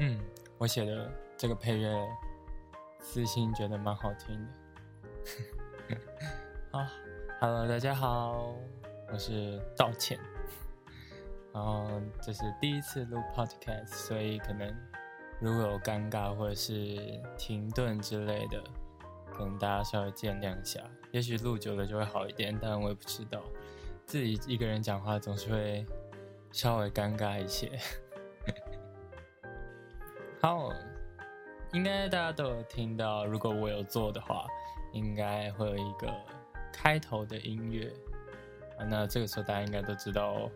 嗯，我写的这个配乐，私心觉得蛮好听的。好，Hello，大家好，我是道歉。然后这是第一次录 Podcast，所以可能如果有尴尬或者是停顿之类的，可能大家稍微见谅一下。也许录久了就会好一点，但我也不知道。自己一个人讲话总是会稍微尴尬一些。好，应该大家都有听到，如果我有做的话，应该会有一个开头的音乐啊。那这个时候大家应该都知道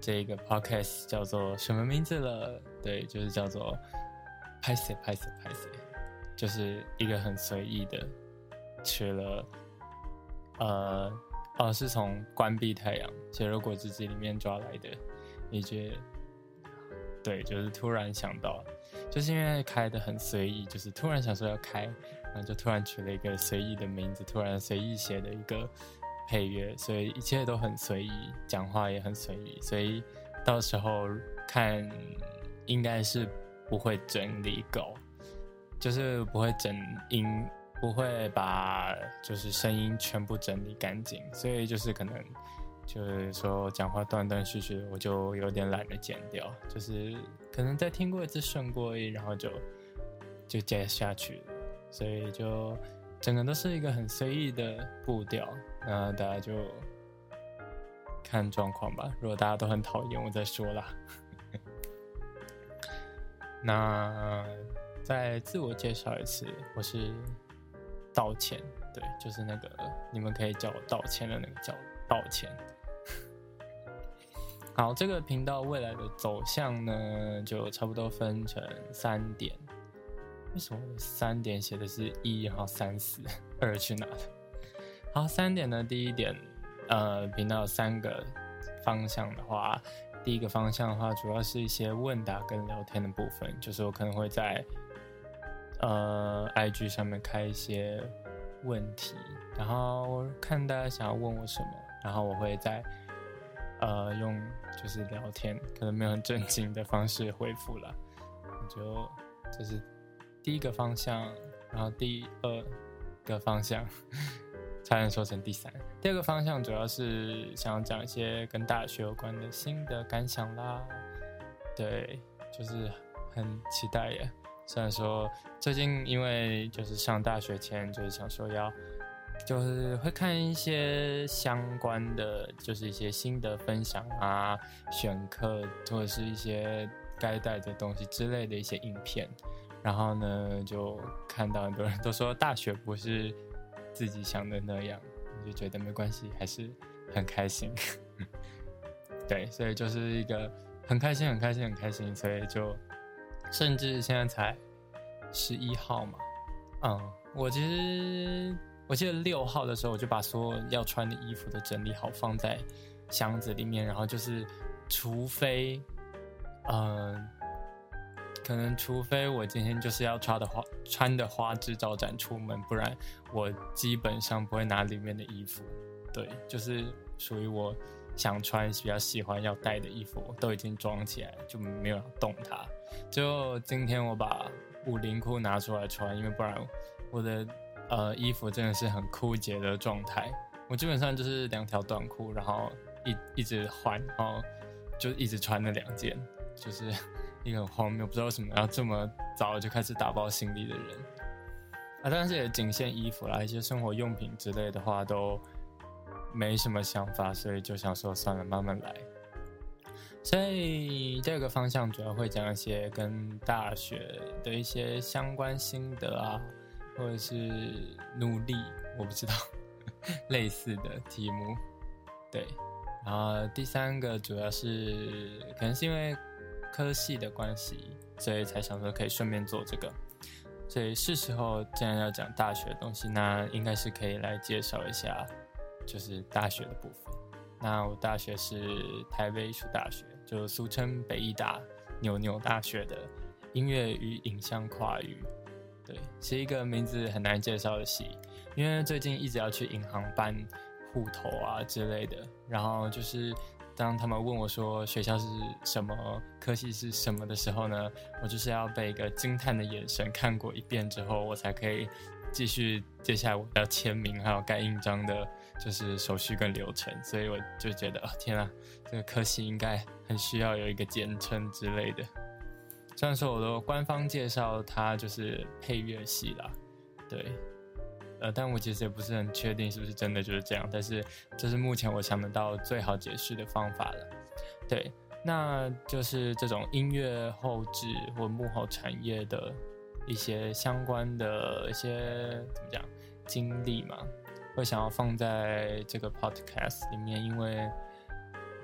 这个 podcast 叫做什么名字了？对，就是叫做“拍谁拍谁拍谁”，就是一个很随意的，取了呃哦，是从《关闭太阳》《血肉果汁机》里面抓来的，一句。对，就是突然想到，就是因为开的很随意，就是突然想说要开，然后就突然取了一个随意的名字，突然随意写的一个配乐，所以一切都很随意，讲话也很随意，所以到时候看应该是不会整理狗，就是不会整音，不会把就是声音全部整理干净，所以就是可能。就是说讲话断断续续，我就有点懒得剪掉，就是可能再听过一次顺过一，然后就就接下去了，所以就整个都是一个很随意的步调，那大家就看状况吧。如果大家都很讨厌，我再说啦。那再自我介绍一次，我是道歉，对，就是那个你们可以叫我道歉的那个叫道歉。好，这个频道未来的走向呢，就差不多分成三点。为什么三点写的是一，然后三四二去哪了？好，三点呢，第一点，呃，频道三个方向的话，第一个方向的话，主要是一些问答跟聊天的部分，就是我可能会在呃 IG 上面开一些问题，然后看大家想要问我什么，然后我会在。呃，用就是聊天，可能没有很正经的方式回复了。就这是第一个方向，然后第二个方向差点说成第三。第二个方向主要是想要讲一些跟大学有关的新的感想啦。对，就是很期待耶。虽然说最近因为就是上大学前，就是想说要。就是会看一些相关的，就是一些心得分享啊、选课或者是一些该带的东西之类的一些影片，然后呢，就看到很多人都说大学不是自己想的那样，就觉得没关系，还是很开心。对，所以就是一个很开心、很开心、很开心，所以就甚至现在才十一号嘛，嗯，我其实。我记得六号的时候，我就把所有要穿的衣服都整理好，放在箱子里面。然后就是，除非，嗯，可能除非我今天就是要穿的花穿的花枝招展出门，不然我基本上不会拿里面的衣服。对，就是属于我想穿、比较喜欢要带的衣服，都已经装起来，就没有动它。就今天我把五零裤拿出来穿，因为不然我的。呃，衣服真的是很枯竭的状态。我基本上就是两条短裤，然后一一直换，然后就一直穿那两件，就是一个很荒谬，不知道为什么要这么早就开始打包行李的人。啊，但是也仅限衣服啦，一些生活用品之类的话都没什么想法，所以就想说算了，慢慢来。所以第二个方向主要会讲一些跟大学的一些相关心得啊。或者是努力，我不知道 类似的题目，对。然后第三个主要是可能是因为科系的关系，所以才想说可以顺便做这个。所以是时候既然要讲大学的东西，那应该是可以来介绍一下，就是大学的部分。那我大学是台北艺术大学，就俗称北艺大、牛牛大学的音乐与影像跨域。对，是一个名字很难介绍的系，因为最近一直要去银行办户头啊之类的，然后就是当他们问我说学校是什么，科系是什么的时候呢，我就是要被一个惊叹的眼神看过一遍之后，我才可以继续接下来我要签名还有盖印章的，就是手续跟流程。所以我就觉得，天啊，这个科系应该很需要有一个简称之类的。虽然说我的官方介绍它就是配乐系啦，对。呃，但我其实也不是很确定是不是真的就是这样，但是这是目前我想得到最好解释的方法了。对，那就是这种音乐后置或幕后产业的一些相关的一些怎么讲经历嘛，会想要放在这个 podcast 里面，因为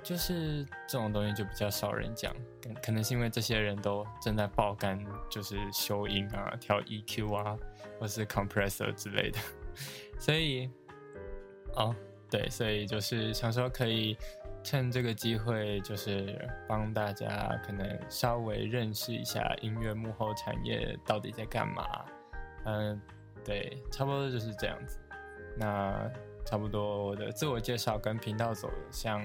就是这种东西就比较少人讲，可能是因为这些人都正在爆肝，就是修音啊、调 EQ 啊。或是 compressor 之类的，所以，哦，对，所以就是想说可以趁这个机会，就是帮大家可能稍微认识一下音乐幕后产业到底在干嘛。嗯，对，差不多就是这样子。那差不多我的自我介绍跟频道走向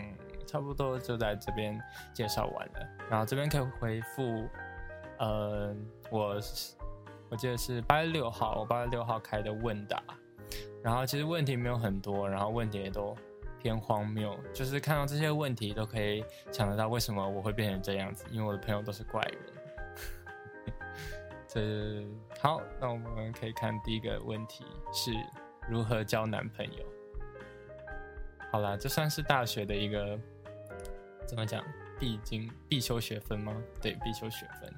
差不多就在这边介绍完了。然后这边可以回复，嗯，我。我记得是八月六号，我八月六号开的问答，然后其实问题没有很多，然后问题也都偏荒谬，就是看到这些问题都可以想得到为什么我会变成这样子，因为我的朋友都是怪人。这好，那我们可以看第一个问题是如何交男朋友。好啦，这算是大学的一个怎么讲必经必修学分吗？对，必修学分，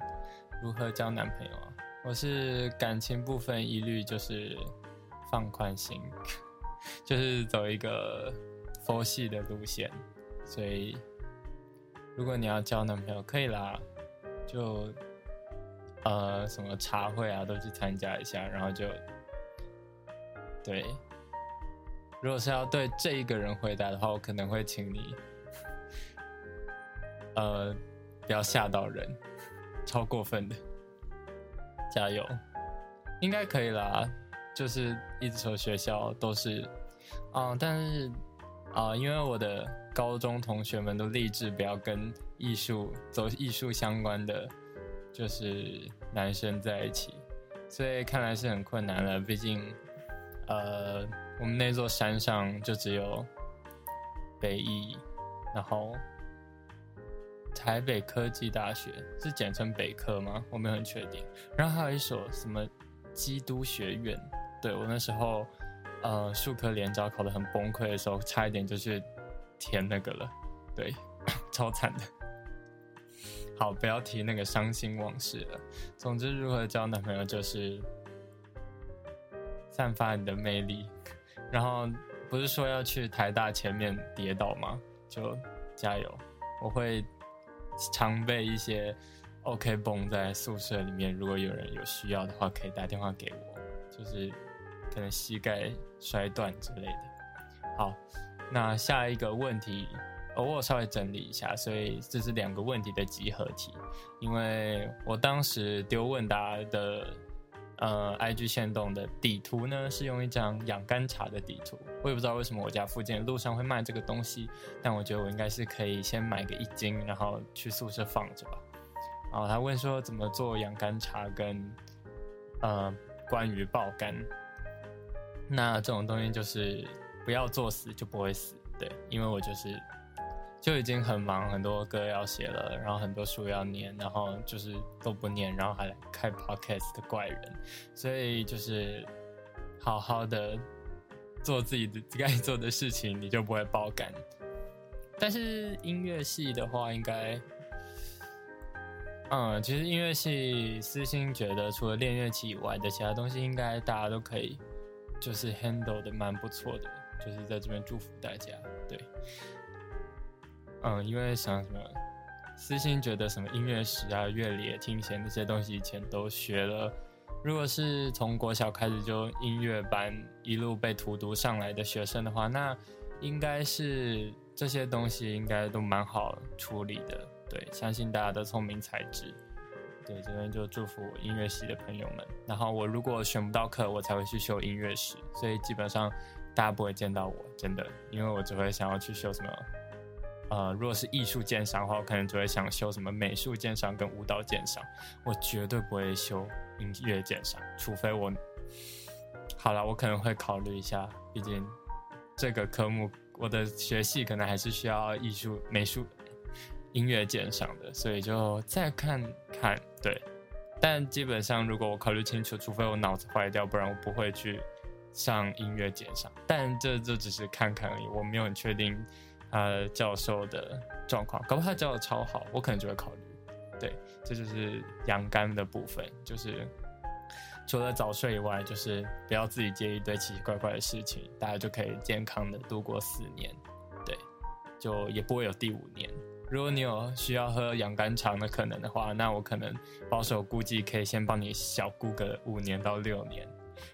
如何交男朋友啊？我是感情部分一律就是放宽心，就是走一个佛系的路线，所以如果你要交男朋友可以啦，就呃什么茶会啊都去参加一下，然后就对，如果是要对这一个人回答的话，我可能会请你呃不要吓到人，超过分的。加油，应该可以啦。就是一直说学校都是，啊，但是啊，因为我的高中同学们都立志不要跟艺术走艺术相关的，就是男生在一起，所以看来是很困难了。毕竟，呃，我们那座山上就只有北艺，然后。台北科技大学是简称北科吗？我没有很确定。然后还有一所什么基督学院，对我那时候呃数科联招考得很崩溃的时候，差一点就去填那个了，对，超惨的。好，不要提那个伤心往事了。总之，如何交男朋友就是散发你的魅力，然后不是说要去台大前面跌倒吗？就加油，我会。常备一些 OK 绷在宿舍里面，如果有人有需要的话，可以打电话给我，就是可能膝盖摔断之类的。好，那下一个问题，偶尔稍微整理一下，所以这是两个问题的集合体，因为我当时丢问答的。呃，IG 线动的底图呢是用一张养肝茶的底图，我也不知道为什么我家附近路上会卖这个东西，但我觉得我应该是可以先买个一斤，然后去宿舍放着吧。然后他问说怎么做养肝茶跟呃关于爆肝，那这种东西就是不要作死就不会死，对，因为我就是。就已经很忙，很多歌要写了，然后很多书要念，然后就是都不念，然后还开 podcast 的怪人，所以就是好好的做自己的该做的事情，你就不会爆肝。但是音乐系的话，应该，嗯，其实音乐系私心觉得，除了练乐器以外的其他东西，应该大家都可以，就是 handle 的蛮不错的，就是在这边祝福大家，对。嗯，因为想什么，私心觉得什么音乐史啊、乐理、听写那些东西以前都学了。如果是从国小开始就音乐班一路被荼毒上来的学生的话，那应该是这些东西应该都蛮好处理的。对，相信大家都聪明才智。对，这边就祝福音乐系的朋友们。然后我如果选不到课，我才会去修音乐史，所以基本上大家不会见到我，真的，因为我只会想要去修什么。呃，如果是艺术鉴赏的话，我可能就会想修什么美术鉴赏跟舞蹈鉴赏，我绝对不会修音乐鉴赏，除非我好了，我可能会考虑一下，毕竟这个科目我的学系可能还是需要艺术、美术、音乐鉴赏的，所以就再看看。对，但基本上如果我考虑清楚，除非我脑子坏掉，不然我不会去上音乐鉴赏。但这就只是看看而已，我没有很确定。他教授的状况，搞不好他教的超好，我可能就会考虑。对，这就是养肝的部分，就是除了早睡以外，就是不要自己接一堆奇奇怪怪的事情，大家就可以健康的度过四年。对，就也不会有第五年。如果你有需要喝养肝肠的可能的话，那我可能保守估计可以先帮你小估个五年到六年。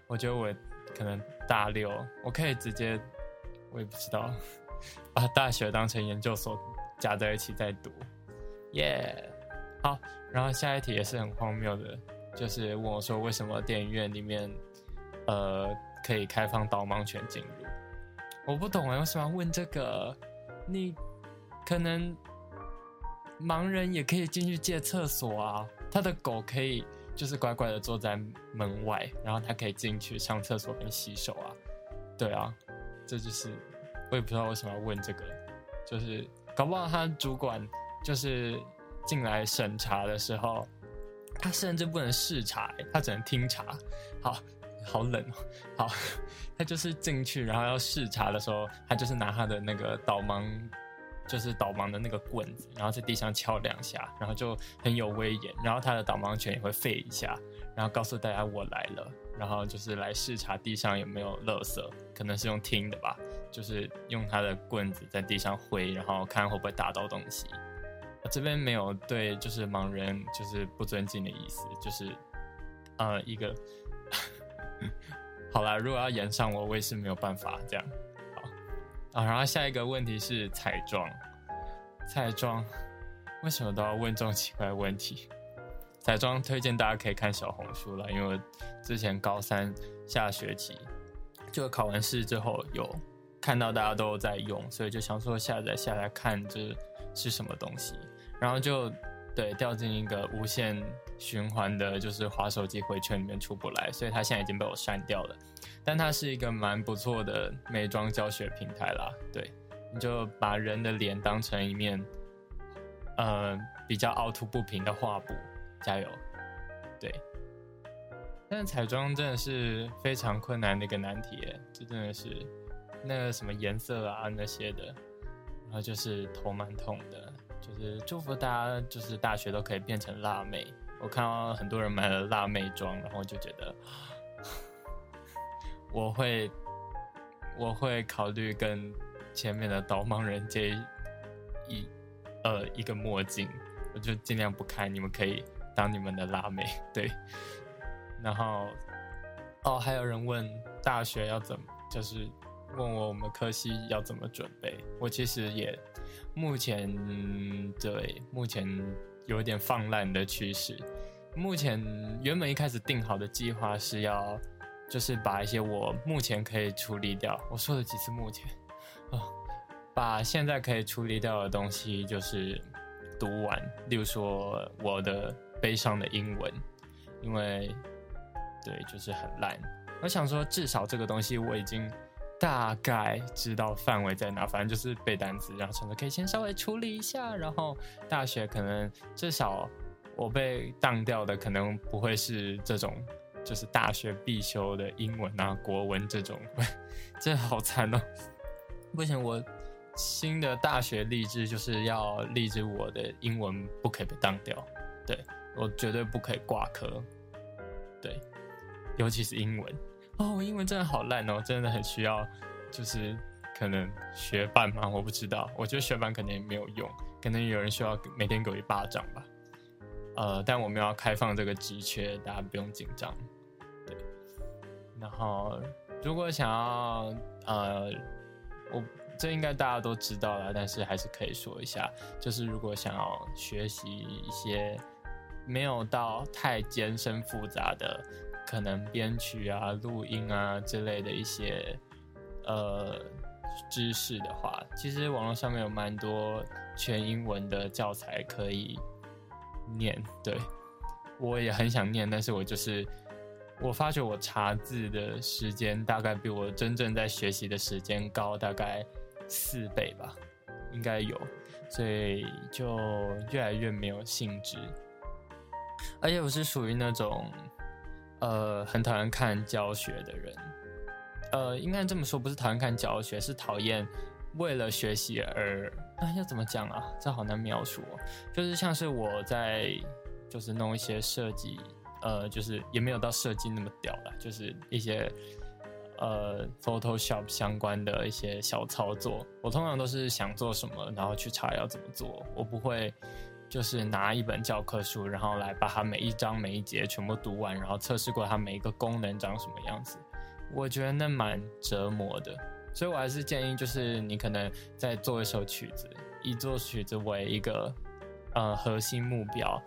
我觉得我可能大六，我可以直接，我也不知道。把大学当成研究所夹在一起在读，耶！好，然后下一题也是很荒谬的，就是问我说为什么电影院里面呃可以开放导盲犬进入？我不懂啊，为什么要问这个？你可能盲人也可以进去借厕所啊，他的狗可以就是乖乖的坐在门外，然后他可以进去上厕所跟洗手啊，对啊，这就是。我也不知道为什么要问这个，就是搞不好他主管就是进来审查的时候，他甚至不能视察，他只能听查。好好冷哦，好，他就是进去，然后要视察的时候，他就是拿他的那个导盲，就是导盲的那个棍子，然后在地上敲两下，然后就很有威严，然后他的导盲犬也会吠一下，然后告诉大家我来了，然后就是来视察地上有没有垃圾，可能是用听的吧。就是用他的棍子在地上挥，然后看会不会打到东西。这边没有对就是盲人就是不尊敬的意思，就是呃一个 好啦，如果要演上我，我也是没有办法这样。好啊，然后下一个问题是彩妆，彩妆为什么都要问这种奇怪的问题？彩妆推荐大家可以看小红书了，因为之前高三下学期就考完试之后有。看到大家都在用，所以就想说下载下来看这是什么东西，然后就对掉进一个无限循环的，就是滑手机回圈里面出不来，所以它现在已经被我删掉了。但它是一个蛮不错的美妆教学平台啦，对，你就把人的脸当成一面呃比较凹凸不平的画布，加油，对。但是彩妆真的是非常困难的一个难题，这真的是。那个什么颜色啊那些的，然后就是头蛮痛的，就是祝福大家就是大学都可以变成辣妹。我看到很多人买了辣妹妆，然后就觉得我会我会考虑跟前面的导盲人借一呃一个墨镜，我就尽量不看，你们可以当你们的辣妹 对。然后哦，还有人问大学要怎么就是。问我我们科系要怎么准备？我其实也目前对目前有点放烂的趋势。目前原本一开始定好的计划是要就是把一些我目前可以处理掉。我说了几次目前啊，把现在可以处理掉的东西就是读完。例如说我的悲伤的英文，因为对就是很烂。我想说至少这个东西我已经。大概知道范围在哪，反正就是背单词，然后成着可以先稍微处理一下，然后大学可能至少我被当掉的可能不会是这种，就是大学必修的英文啊、国文这种，这好惨哦！不行，我新的大学励志就是要励志我的英文不可以被当掉，对我绝对不可以挂科，对，尤其是英文。哦，我英文真的好烂哦，真的很需要，就是可能学伴吗？我不知道，我觉得学伴可能也没有用，可能有人需要每天给我一巴掌吧。呃，但我们要开放这个职缺，大家不用紧张。对，然后如果想要，呃，我这应该大家都知道了，但是还是可以说一下，就是如果想要学习一些没有到太艰深复杂的。可能编曲啊、录音啊之类的一些，呃，知识的话，其实网络上面有蛮多全英文的教材可以念。对我也很想念，但是我就是我发觉我查字的时间大概比我真正在学习的时间高大概四倍吧，应该有，所以就越来越没有兴致。而且我是属于那种呃很讨厌看教学的人。呃，应该这么说，不是讨厌看教学，是讨厌为了学习而……啊，要怎么讲啊？这好难描述。就是像是我在，就是弄一些设计，呃，就是也没有到设计那么屌了，就是一些呃 Photoshop 相关的一些小操作。我通常都是想做什么，然后去查要怎么做。我不会就是拿一本教科书，然后来把它每一章每一节全部读完，然后测试过它每一个功能长什么样子。我觉得那蛮折磨的，所以我还是建议，就是你可能在做一首曲子，以做曲子为一个呃核心目标，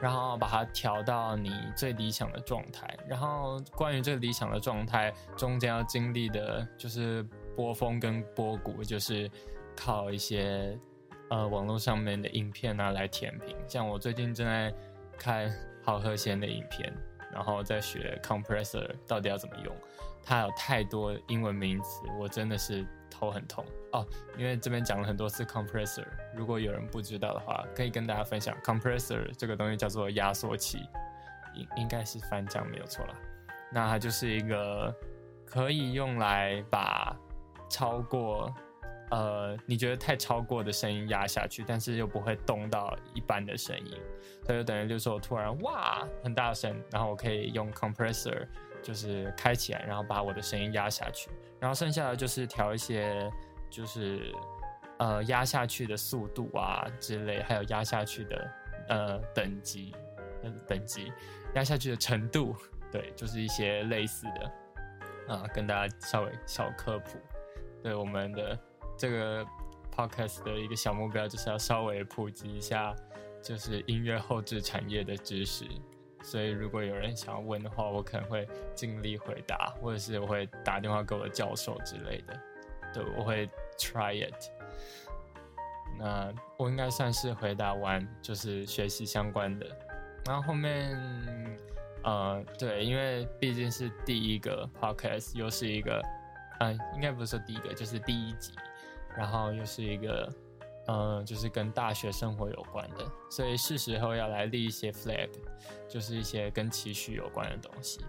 然后把它调到你最理想的状态。然后关于这个理想的状态，中间要经历的就是波峰跟波谷，就是靠一些呃网络上面的影片啊来填平。像我最近正在看好和弦的影片，然后在学 compressor 到底要怎么用。它有太多英文名词，我真的是头很痛哦。因为这边讲了很多次 compressor，如果有人不知道的话，可以跟大家分享 compressor 这个东西叫做压缩器，应应该是翻讲没有错啦。那它就是一个可以用来把超过呃你觉得太超过的声音压下去，但是又不会动到一般的声音，所以就等于就是我突然哇很大声，然后我可以用 compressor。就是开起来，然后把我的声音压下去，然后剩下的就是调一些，就是呃压下去的速度啊之类，还有压下去的呃等级，等级压下去的程度，对，就是一些类似的啊，跟大家稍微小科普。对我们的这个 podcast 的一个小目标，就是要稍微普及一下，就是音乐后置产业的知识。所以，如果有人想要问的话，我可能会尽力回答，或者是我会打电话给我的教授之类的。对，我会 try it。那我应该算是回答完，就是学习相关的。然后后面，呃，对，因为毕竟是第一个 podcast，又是一个，嗯，应该不是说第一个，就是第一集，然后又是一个。嗯，就是跟大学生活有关的，所以是时候要来立一些 flag，就是一些跟期许有关的东西。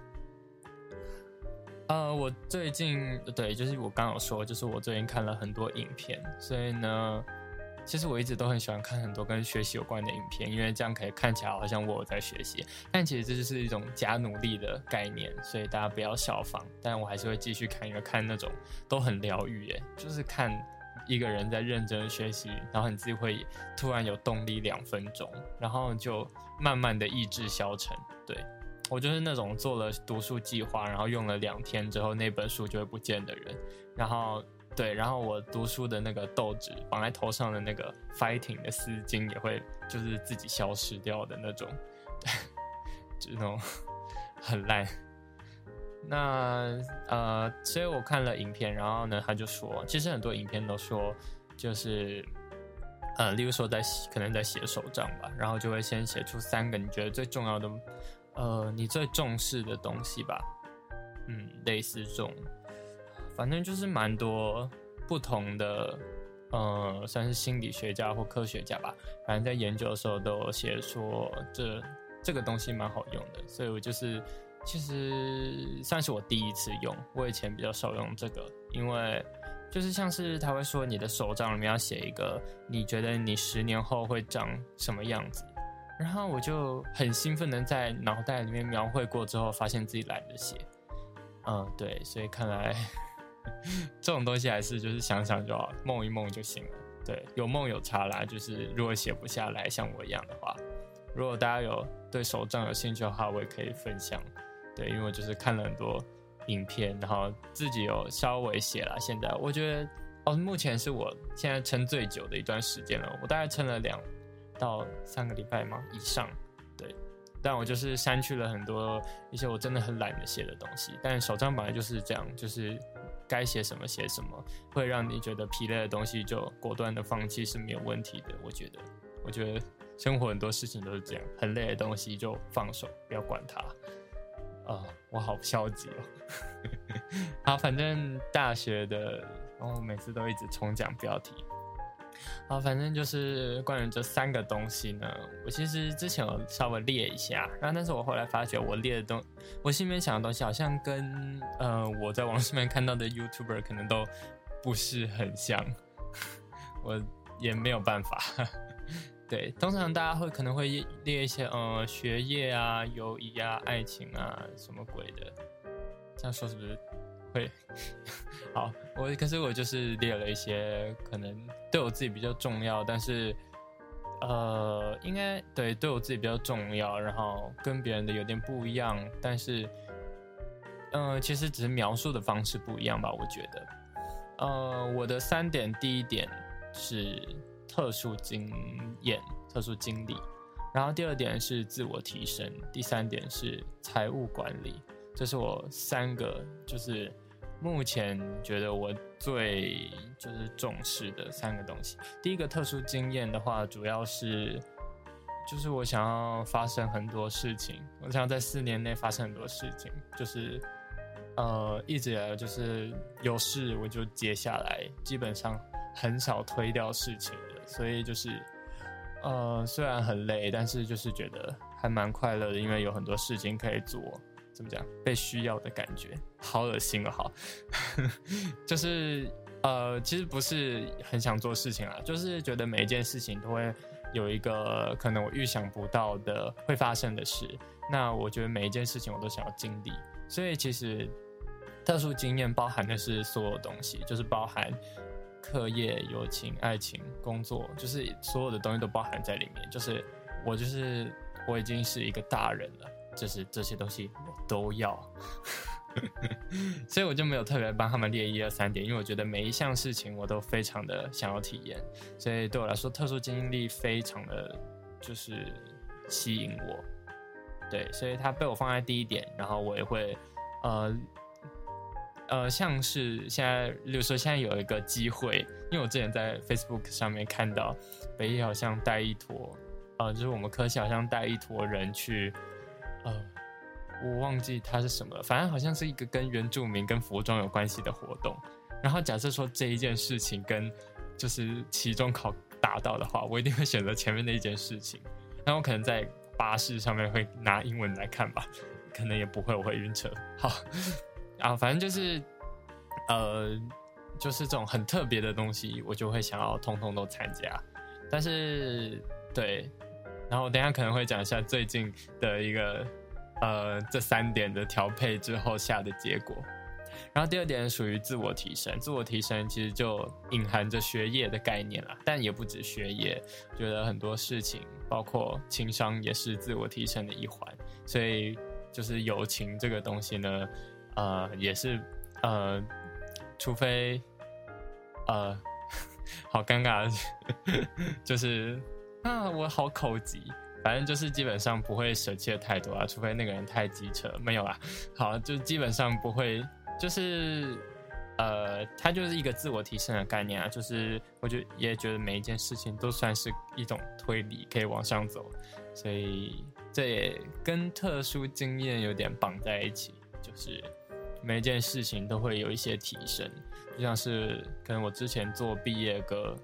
呃，我最近对，就是我刚有说，就是我最近看了很多影片，所以呢，其实我一直都很喜欢看很多跟学习有关的影片，因为这样可以看起来好像我在学习，但其实这就是一种假努力的概念，所以大家不要效仿。但我还是会继续看，因为看那种都很疗愈，耶，就是看。一个人在认真学习，然后你自己会突然有动力两分钟，然后就慢慢的意志消沉。对我就是那种做了读书计划，然后用了两天之后那本书就会不见的人。然后对，然后我读书的那个豆纸绑在头上的那个 fighting 的丝巾也会就是自己消失掉的那种，对，就那种很烂。那呃，所以我看了影片，然后呢，他就说，其实很多影片都说，就是呃，例如说在可能在写手账吧，然后就会先写出三个你觉得最重要的，呃，你最重视的东西吧，嗯，类似这种，反正就是蛮多不同的，呃，算是心理学家或科学家吧，反正在研究的时候都写说这这个东西蛮好用的，所以我就是。其实算是我第一次用，我以前比较少用这个，因为就是像是他会说你的手账里面要写一个你觉得你十年后会长什么样子，然后我就很兴奋的在脑袋里面描绘过之后，发现自己懒得写，嗯，对，所以看来 这种东西还是就是想想就好，梦一梦就行了，对，有梦有差啦，就是如果写不下来像我一样的话，如果大家有对手账有兴趣的话，我也可以分享。对，因为我就是看了很多影片，然后自己有稍微写了。现在我觉得，哦，目前是我现在撑最久的一段时间了。我大概撑了两到三个礼拜吗以上？对，但我就是删去了很多一些我真的很懒得写的东西。但手账本来就是这样，就是该写什么写什么，会让你觉得疲累的东西就果断的放弃是没有问题的。我觉得，我觉得生活很多事情都是这样，很累的东西就放手，不要管它。啊，我好消极哦。好，反正大学的，然后每次都一直重讲标题。好，反正就是关于这三个东西呢，我其实之前有稍微列一下，然后但是我后来发觉我列的东，我心里面想的东西好像跟呃我在网上面看到的 YouTuber 可能都不是很像，我也没有办法。对，通常大家会可能会列一些呃学业啊、友谊啊、爱情啊什么鬼的，这样说是不是？会 好，我可是我就是列了一些可能对我自己比较重要，但是呃，应该对对我自己比较重要，然后跟别人的有点不一样，但是嗯，其实只是描述的方式不一样吧，我觉得。呃，我的三点，第一点是特殊经验、特殊经历，然后第二点是自我提升，第三点是财务管理，这是我三个就是。目前觉得我最就是重视的三个东西，第一个特殊经验的话，主要是就是我想要发生很多事情，我想要在四年内发生很多事情，就是呃一直就是有事我就接下来，基本上很少推掉事情，所以就是呃虽然很累，但是就是觉得还蛮快乐的，因为有很多事情可以做。怎么讲？被需要的感觉，好恶心啊！好，就是呃，其实不是很想做事情啊，就是觉得每一件事情都会有一个可能我预想不到的会发生的事。那我觉得每一件事情我都想要经历，所以其实特殊经验包含的是所有东西，就是包含课业、友情、爱情、工作，就是所有的东西都包含在里面。就是我就是我已经是一个大人了。就是这些东西我都要，所以我就没有特别帮他们列一二三点，因为我觉得每一项事情我都非常的想要体验，所以对我来说特殊经历非常的就是吸引我，对，所以它被我放在第一点，然后我也会呃呃像是现在，例如说现在有一个机会，因为我之前在 Facebook 上面看到北艺好像带一坨，呃，就是我们科系好像带一坨人去。呃，我忘记它是什么了，反正好像是一个跟原住民跟服装有关系的活动。然后假设说这一件事情跟就是期中考达到的话，我一定会选择前面那一件事情。那我可能在巴士上面会拿英文来看吧，可能也不会，我会晕车。好，啊，反正就是呃，就是这种很特别的东西，我就会想要通通都参加。但是对。然后等下可能会讲一下最近的一个，呃，这三点的调配之后下的结果。然后第二点属于自我提升，自我提升其实就隐含着学业的概念啦，但也不止学业，觉得很多事情，包括情商也是自我提升的一环。所以就是友情这个东西呢，呃，也是呃，除非呃，好尴尬，就是。啊，我好口急，反正就是基本上不会舍弃的太多啊，除非那个人太机车，没有啊。好，就基本上不会，就是呃，它就是一个自我提升的概念啊，就是我觉也觉得每一件事情都算是一种推理，可以往上走，所以这也跟特殊经验有点绑在一起，就是每一件事情都会有一些提升，就像是可能我之前做毕业歌。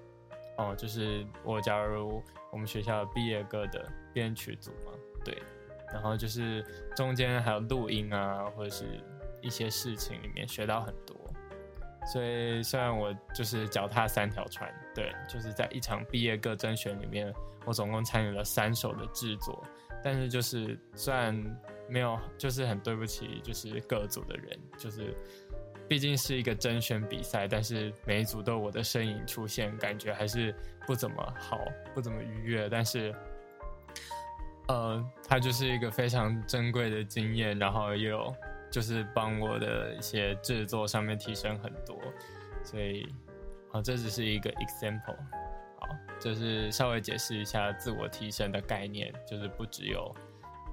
哦，就是我加入我们学校毕业歌的编曲组嘛，对，然后就是中间还有录音啊，或者是一些事情里面学到很多，所以虽然我就是脚踏三条船，对，就是在一场毕业歌甄选里面，我总共参与了三首的制作，但是就是虽然没有，就是很对不起，就是各组的人，就是。毕竟是一个甄选比赛，但是每一组都有我的身影出现，感觉还是不怎么好，不怎么愉悦。但是，呃，它就是一个非常珍贵的经验，然后也有就是帮我的一些制作上面提升很多。所以，好，这只是一个 example。好，就是稍微解释一下自我提升的概念，就是不只有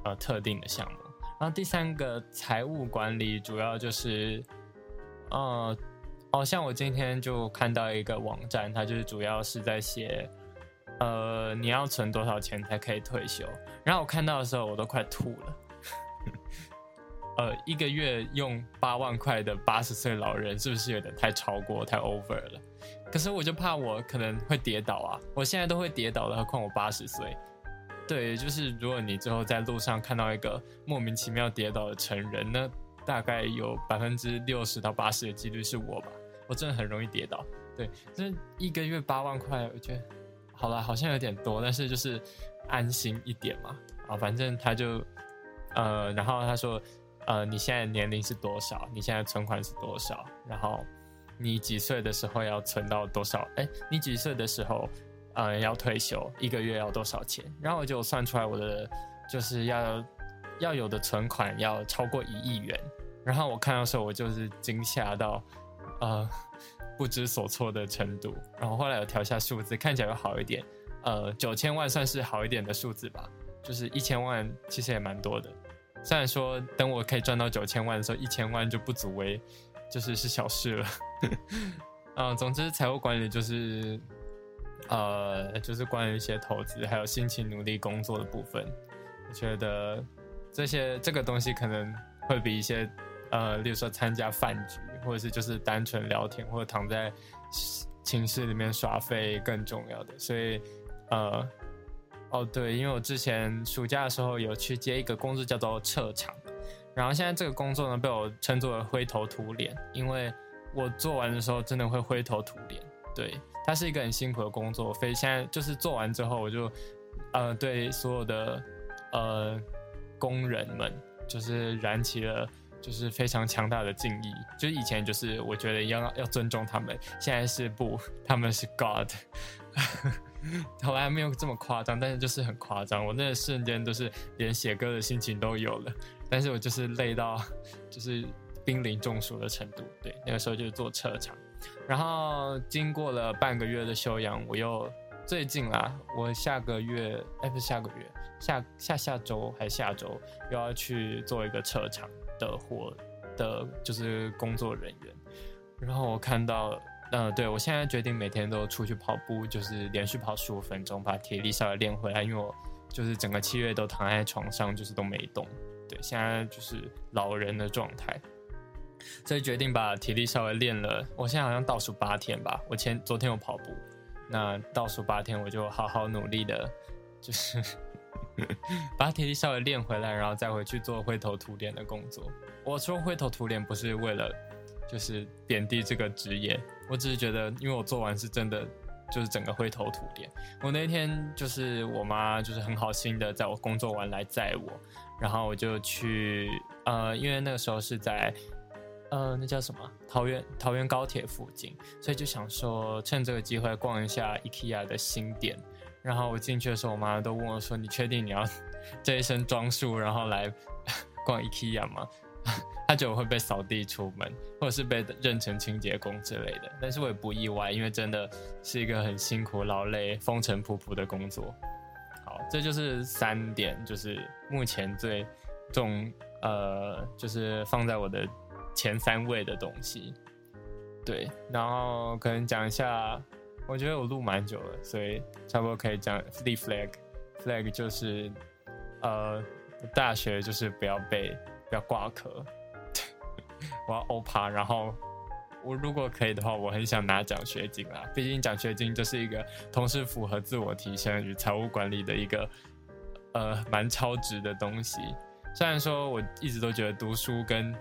呃特定的项目。然后第三个财务管理主要就是，呃，哦，像我今天就看到一个网站，它就是主要是在写，呃，你要存多少钱才可以退休。然后我看到的时候，我都快吐了。呃，一个月用八万块的八十岁老人，是不是有点太超过、太 over 了？可是我就怕我可能会跌倒啊！我现在都会跌倒了，何况我八十岁。对，就是如果你之后在路上看到一个莫名其妙跌倒的成人，那大概有百分之六十到八十的几率是我吧。我真的很容易跌倒。对，这一个月八万块，我觉得好了，好像有点多，但是就是安心一点嘛。啊，反正他就呃，然后他说。呃，你现在年龄是多少？你现在存款是多少？然后你几岁的时候要存到多少？哎，你几岁的时候，呃，要退休，一个月要多少钱？然后我就算出来我的就是要要有的存款要超过一亿元。然后我看到时候，我就是惊吓到，呃，不知所措的程度。然后后来有调下数字，看起来又好一点。呃，九千万算是好一点的数字吧，就是一千万其实也蛮多的。虽然说等我可以赚到九千万的时候，一千万就不足为，就是是小事了。嗯，总之财务管理就是，呃，就是关于一些投资还有辛勤努力工作的部分。我觉得这些这个东西可能会比一些呃，例如说参加饭局，或者是就是单纯聊天，或者躺在寝室里面耍废更重要的。所以，呃。哦，对，因为我之前暑假的时候有去接一个工作，叫做撤场，然后现在这个工作呢被我称作灰头土脸，因为我做完的时候真的会灰头土脸。对，它是一个很辛苦的工作，所以现在就是做完之后，我就呃对所有的呃工人们就是燃起了就是非常强大的敬意。就以前就是我觉得要要尊重他们，现在是不，他们是 God。后来没有这么夸张，但是就是很夸张。我那个瞬间都是连写歌的心情都有了，但是我就是累到就是濒临中暑的程度。对，那个时候就是做车场，然后经过了半个月的休养，我又最近啦，我下个月哎不是下个月，下下下周还下周又要去做一个车场的活的，就是工作人员。然后我看到。嗯，对，我现在决定每天都出去跑步，就是连续跑十五分钟，把体力稍微练回来。因为我就是整个七月都躺在床上，就是都没动。对，现在就是老人的状态，所以决定把体力稍微练了。我现在好像倒数八天吧，我前昨天有跑步，那倒数八天我就好好努力的，就是 把体力稍微练回来，然后再回去做灰头土脸的工作。我说灰头土脸不是为了就是贬低这个职业。我只是觉得，因为我做完是真的，就是整个灰头土脸。我那天就是我妈就是很好心的，在我工作完来载我，然后我就去呃，因为那个时候是在呃那叫什么桃园桃园高铁附近，所以就想说趁这个机会逛一下 IKEA 的新店。然后我进去的时候，我妈都问我说：“你确定你要 这一身装束，然后来 逛 IKEA 吗？” 他觉得我会被扫地出门，或者是被认成清洁工之类的，但是我也不意外，因为真的是一个很辛苦、劳累、风尘仆仆的工作。好，这就是三点，就是目前最重呃，就是放在我的前三位的东西。对，然后可能讲一下，我觉得我录蛮久了，所以差不多可以讲立 flag。flag 就是呃，大学就是不要被不要挂科。我要欧趴，然后我如果可以的话，我很想拿奖学金啦。毕竟奖学金就是一个同时符合自我提升与财务管理的一个呃蛮超值的东西。虽然说我一直都觉得读书跟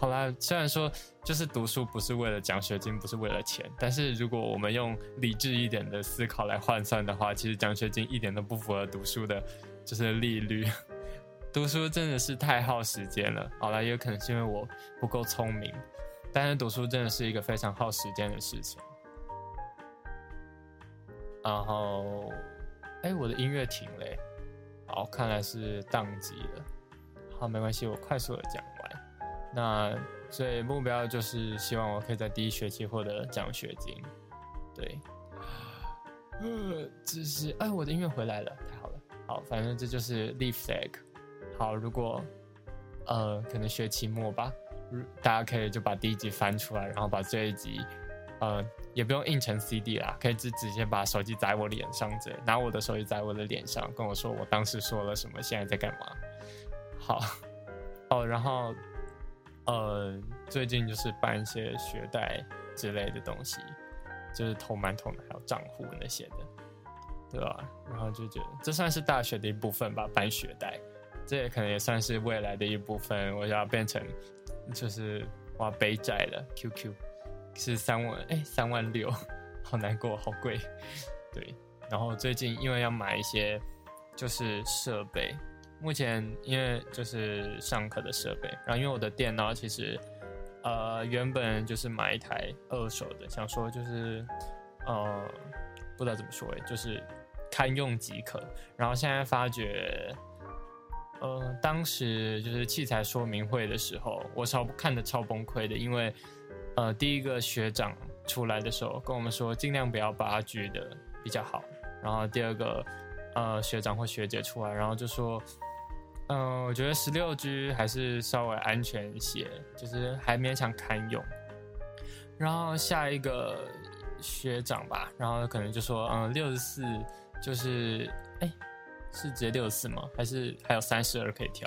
好啦，虽然说就是读书不是为了奖学金，不是为了钱，但是如果我们用理智一点的思考来换算的话，其实奖学金一点都不符合读书的，就是利率。读书真的是太耗时间了。好了，也有可能是因为我不够聪明，但是读书真的是一个非常耗时间的事情。然后，哎，我的音乐停了，好，看来是宕机了。好，没关系，我快速的讲。那所以目标就是希望我可以在第一学期获得奖学金。对，呃，这是哎，我的音乐回来了，太好了。好，反正这就是 Leaf Flag。好，如果呃可能学期末吧，大家可以就把第一集翻出来，然后把这一集呃也不用印成 CD 啦，可以直直接把手机在我脸上，这拿我的手机在我的脸上，跟我说我当时说了什么，现在在干嘛。好，哦，然后呃最近就是办一些学贷之类的东西，就是投馒头的，还有账户那些的。对吧？然后就觉得这算是大学的一部分吧，办学贷，这也可能也算是未来的一部分。我要变成，就是我要背债了。QQ 是三万，哎，三万六，好难过，好贵。对，然后最近因为要买一些就是设备，目前因为就是上课的设备，然后因为我的电脑其实呃原本就是买一台二手的，想说就是呃不知道怎么说哎，就是。堪用即可，然后现在发觉，呃，当时就是器材说明会的时候，我超看的超崩溃的，因为，呃，第一个学长出来的时候跟我们说，尽量不要八 G 的比较好，然后第二个，呃，学长或学姐出来，然后就说，嗯，我觉得十六 G 还是稍微安全一些，就是还勉强堪用，然后下一个学长吧，然后可能就说，嗯，六十四。就是，哎，是直接六十四吗？还是还有三十二可以调？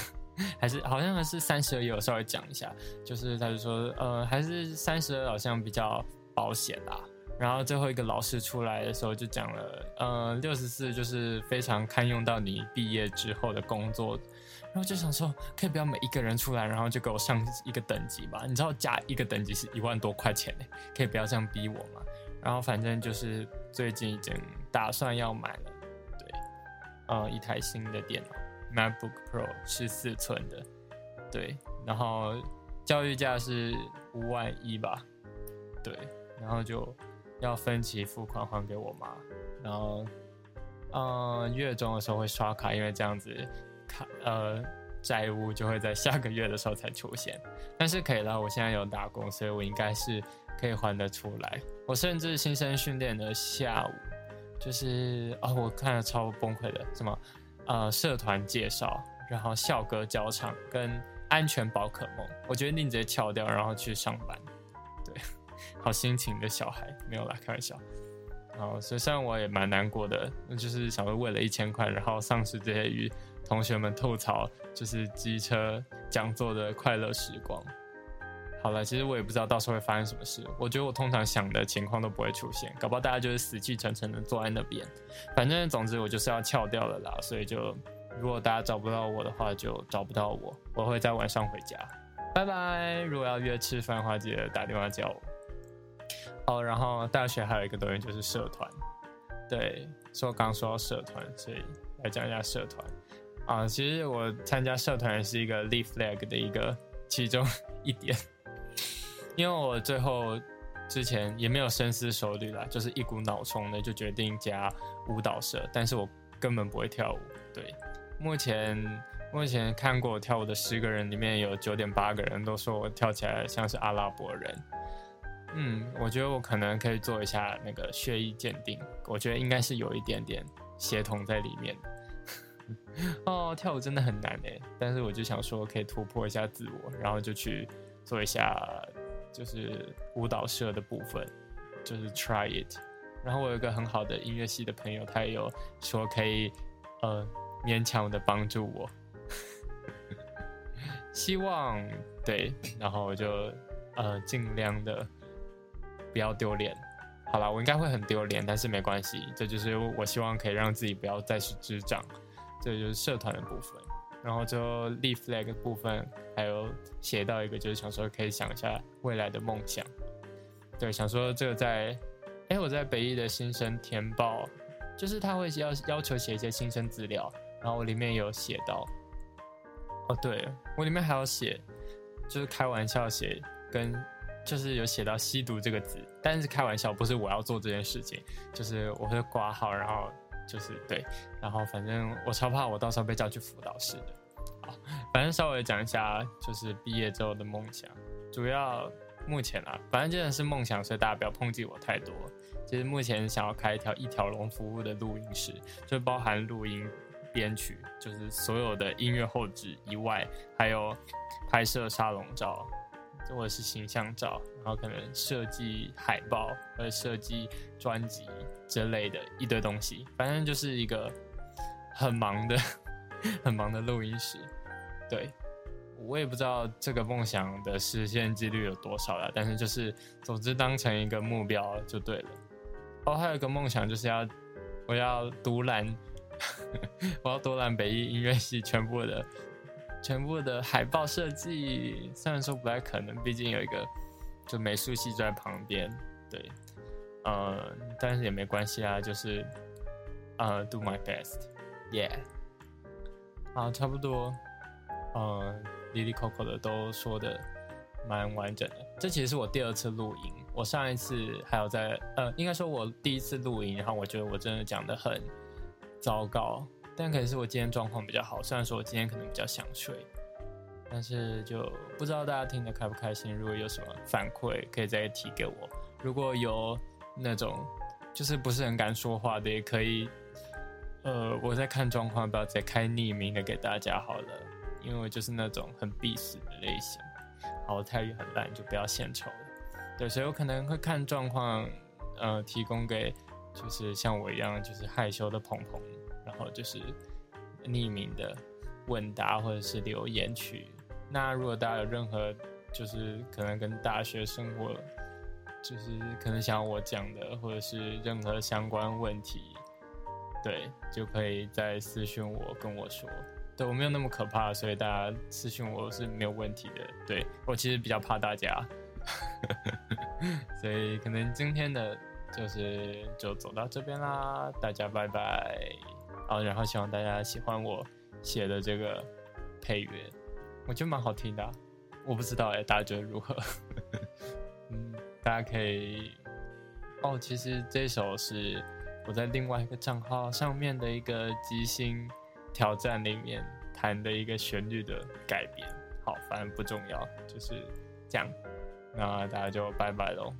还是好像还是三十二？也有稍微讲一下，就是他就说，呃，还是三十二好像比较保险啦。然后最后一个老师出来的时候就讲了，呃，六十四就是非常堪用到你毕业之后的工作。然后就想说，可以不要每一个人出来，然后就给我上一个等级吧？你知道加一个等级是一万多块钱呢，可以不要这样逼我吗？然后反正就是最近已经打算要买了，对，呃，一台新的电脑，MacBook Pro 十四寸的，对，然后教育价是五万一吧，对，然后就要分期付款还给我妈，然后，嗯，月中的时候会刷卡，因为这样子卡呃债务就会在下个月的时候才出现，但是可以了，我现在有打工，所以我应该是。可以还得出来。我甚至新生训练的下午，就是哦，我看了超崩溃的，什么呃社团介绍，然后校歌教场跟安全宝可梦，我决定直接翘掉，然后去上班。好心情的小孩没有啦，开玩笑。然后所以虽然我也蛮难过的，就是想说为了一千块，然后丧失这些与同学们吐槽就是机车讲座的快乐时光。好了，其实我也不知道到时候会发生什么事。我觉得我通常想的情况都不会出现，搞不好大家就是死气沉沉的坐在那边。反正总之我就是要翘掉了啦，所以就如果大家找不到我的话，就找不到我。我会在晚上回家，拜拜。如果要约吃饭的话，记得打电话叫我。哦，然后大学还有一个东西就是社团，对，说刚说到社团，所以来讲一下社团啊。其实我参加社团是一个立 flag 的一个其中一点。因为我最后之前也没有深思熟虑啦，就是一股脑冲的就决定加舞蹈社，但是我根本不会跳舞。对，目前目前看过我跳舞的十个人里面有九点八个人都说我跳起来像是阿拉伯人。嗯，我觉得我可能可以做一下那个血液鉴定，我觉得应该是有一点点协同在里面。哦，跳舞真的很难哎，但是我就想说可以突破一下自我，然后就去做一下。就是舞蹈社的部分，就是 try it。然后我有一个很好的音乐系的朋友，他也有说可以呃勉强的帮助我，希望对，然后我就呃尽量的不要丢脸。好了，我应该会很丢脸，但是没关系，这就是我希望可以让自己不要再是智障。这就是社团的部分。然后就立 flag 部分，还有写到一个，就是想说可以想一下未来的梦想。对，想说这个在，哎，我在北艺的新生填报，就是他会要要求写一些新生资料，然后我里面有写到，哦，对我里面还要写，就是开玩笑写跟，就是有写到吸毒这个字，但是开玩笑，不是我要做这件事情，就是我会挂号，然后。就是对，然后反正我超怕我到时候被叫去辅导室的。好，反正稍微讲一下，就是毕业之后的梦想，主要目前啊，反正真的是梦想，所以大家不要抨击我太多。其实目前想要开一条一条龙服务的录音室，就包含录音编曲，就是所有的音乐后置以外，还有拍摄沙龙照或者是形象照，然后可能设计海报或者设计专辑之类的一堆东西，反正就是一个很忙的、很忙的录音室。对，我也不知道这个梦想的实现几率有多少了，但是就是总之当成一个目标就对了。哦，还有一个梦想就是要我要独揽，我要独揽北艺音乐系全部的全部的海报设计。虽然说不太可能，毕竟有一个就美术系在旁边，对，呃，但是也没关系啊，就是呃，do my best，yeah，好，差不多。呃，Lily Coco 的都说的蛮完整的。这其实是我第二次录音，我上一次还有在呃，应该说我第一次录音，然后我觉得我真的讲的很糟糕，但可能是我今天状况比较好。虽然说我今天可能比较想睡，但是就不知道大家听得开不开心。如果有什么反馈，可以再提给我。如果有那种就是不是很敢说话的，也可以，呃，我在看状况，不要再开匿名的给大家好了。因为我就是那种很必死的类型，好，泰语很烂，就不要献丑了。对，所以我可能会看状况，呃，提供给就是像我一样就是害羞的鹏鹏，然后就是匿名的问答或者是留言区。那如果大家有任何就是可能跟大学生活，就是可能想我讲的，或者是任何相关问题，对，就可以在私讯我跟我说。对我没有那么可怕，所以大家私信我是没有问题的。对我其实比较怕大家，所以可能今天的就是就走到这边啦，大家拜拜。好，然后希望大家喜欢我写的这个配乐，我觉得蛮好听的。我不知道哎，大家觉得如何？嗯，大家可以哦，其实这首是我在另外一个账号上面的一个即兴。挑战里面弹的一个旋律的改编，好，反正不重要，就是这样。那大家就拜拜喽。